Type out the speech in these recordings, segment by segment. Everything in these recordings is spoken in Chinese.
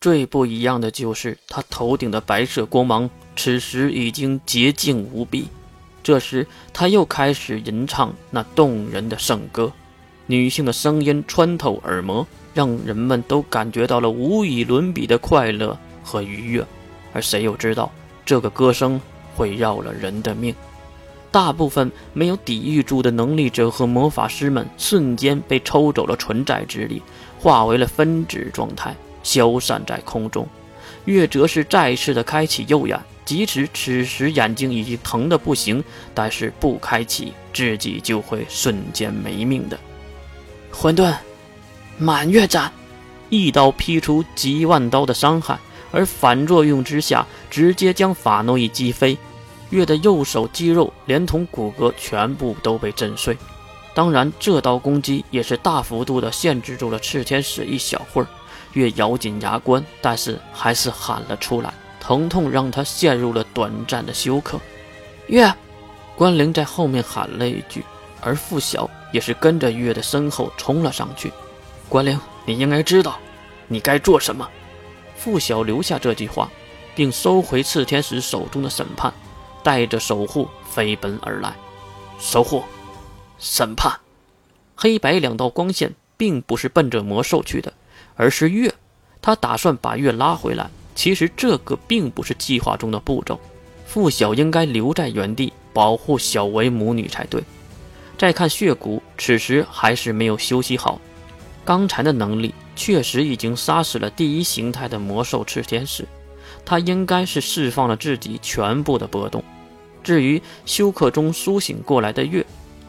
最不一样的就是他头顶的白色光芒，此时已经洁净无比。这时，他又开始吟唱那动人的圣歌，女性的声音穿透耳膜，让人们都感觉到了无以伦比的快乐和愉悦。而谁又知道，这个歌声会要了人的命？大部分没有抵御住的能力者和魔法师们，瞬间被抽走了存在之力，化为了分子状态。消散在空中，月则是再次的开启右眼，即使此时眼睛已经疼得不行，但是不开启，自己就会瞬间没命的。混沌，满月斩，一刀劈出几万刀的伤害，而反作用之下，直接将法诺伊击飞。月的右手肌肉连同骨骼全部都被震碎。当然，这刀攻击也是大幅度的限制住了炽天使一小会儿。月咬紧牙关，但是还是喊了出来。疼痛让他陷入了短暂的休克。月，关灵在后面喊了一句，而傅晓也是跟着月的身后冲了上去。关灵，你应该知道，你该做什么。傅晓留下这句话，并收回炽天使手中的审判，带着守护飞奔而来。守护，审判，黑白两道光线并不是奔着魔兽去的。而是月，他打算把月拉回来。其实这个并不是计划中的步骤，傅晓应该留在原地保护小维母女才对。再看血骨，此时还是没有休息好。刚才的能力确实已经杀死了第一形态的魔兽炽天使，他应该是释放了自己全部的波动。至于休克中苏醒过来的月，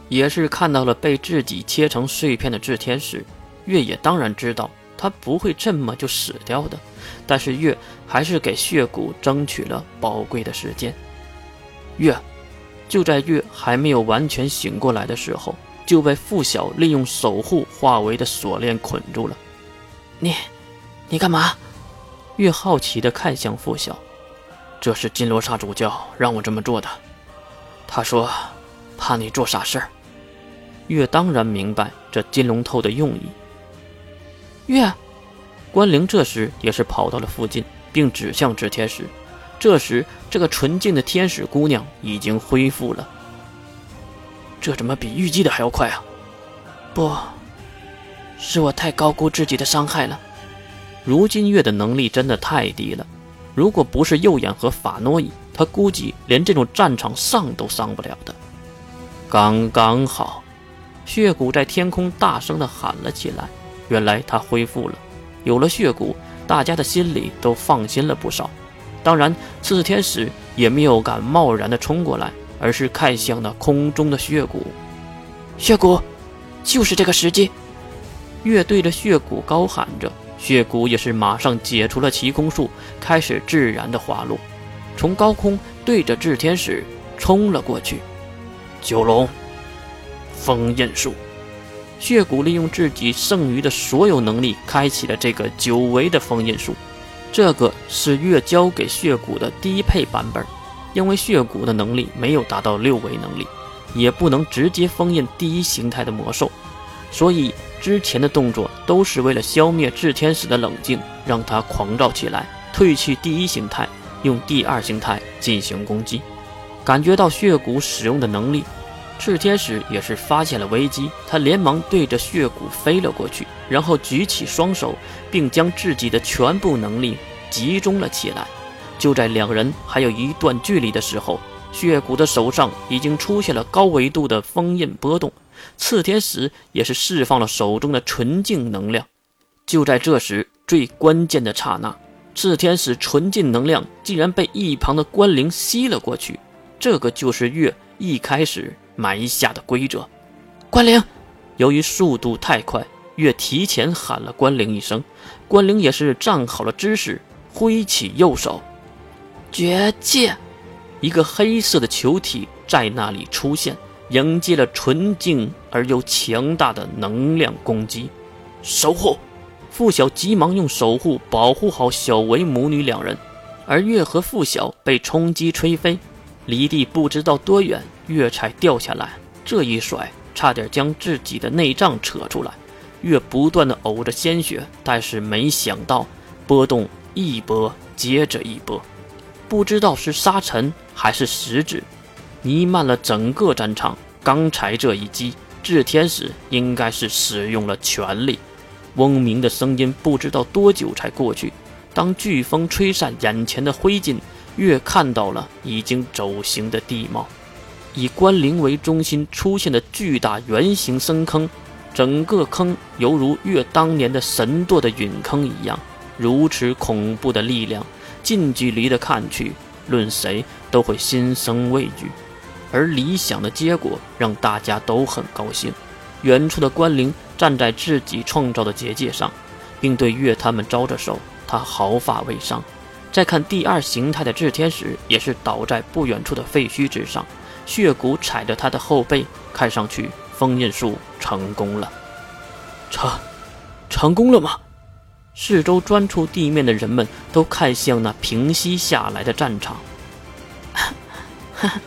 也是看到了被自己切成碎片的炽天使，月也当然知道。他不会这么就死掉的，但是月还是给血骨争取了宝贵的时间。月，就在月还没有完全醒过来的时候，就被傅晓利用守护化为的锁链捆住了。你，你干嘛？月好奇地看向傅晓，这是金罗刹主教让我这么做的。他说，怕你做傻事儿。月当然明白这金龙头的用意。月，关灵这时也是跑到了附近，并指向炽天使。这时，这个纯净的天使姑娘已经恢复了。这怎么比预计的还要快啊？不是我太高估自己的伤害了。如今月的能力真的太低了，如果不是右眼和法诺伊，他估计连这种战场上都上不了的。刚刚好，血骨在天空大声的喊了起来。原来他恢复了，有了血骨，大家的心里都放心了不少。当然，炽天使也没有敢贸然的冲过来，而是看向那空中的血骨。血骨，就是这个时机！月对着血骨高喊着，血骨也是马上解除了奇空术，开始自然的滑落，从高空对着炽天使冲了过去。九龙，封印术。血骨利用自己剩余的所有能力，开启了这个久违的封印术。这个是月交给血骨的低配版本，因为血骨的能力没有达到六维能力，也不能直接封印第一形态的魔兽，所以之前的动作都是为了消灭炽天使的冷静，让他狂躁起来，褪去第一形态，用第二形态进行攻击。感觉到血骨使用的能力。炽天使也是发现了危机，他连忙对着血骨飞了过去，然后举起双手，并将自己的全部能力集中了起来。就在两人还有一段距离的时候，血骨的手上已经出现了高维度的封印波动，炽天使也是释放了手中的纯净能量。就在这时，最关键的刹那，炽天使纯净能量竟然被一旁的关灵吸了过去。这个就是月一开始。埋下的规则，关灵。由于速度太快，月提前喊了关灵一声，关灵也是站好了姿势，挥起右手，绝界，一个黑色的球体在那里出现，迎接了纯净而又强大的能量攻击。守护，傅晓急忙用守护保护好小维母女两人，而月和傅晓被冲击吹飞。离地不知道多远，月才掉下来。这一甩，差点将自己的内脏扯出来。月不断的呕着鲜血，但是没想到波动一波接着一波，不知道是沙尘还是石子，弥漫了整个战场。刚才这一击，炽天使应该是使用了全力。嗡鸣的声音不知道多久才过去。当飓风吹散眼前的灰烬，月看到了已经走形的地貌，以关灵为中心出现的巨大圆形深坑，整个坑犹如月当年的神堕的陨坑一样。如此恐怖的力量，近距离的看去，论谁都会心生畏惧。而理想的结果让大家都很高兴。远处的关灵站在自己创造的结界上，并对月他们招着手。他毫发未伤。再看第二形态的炽天使，也是倒在不远处的废墟之上，血骨踩着他的后背，看上去封印术成功了。成，成功了吗？四周钻出地面的人们都看向那平息下来的战场。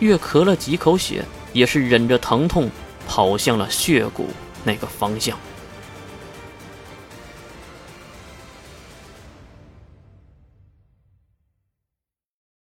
月咳了几口血，也是忍着疼痛跑向了血骨那个方向。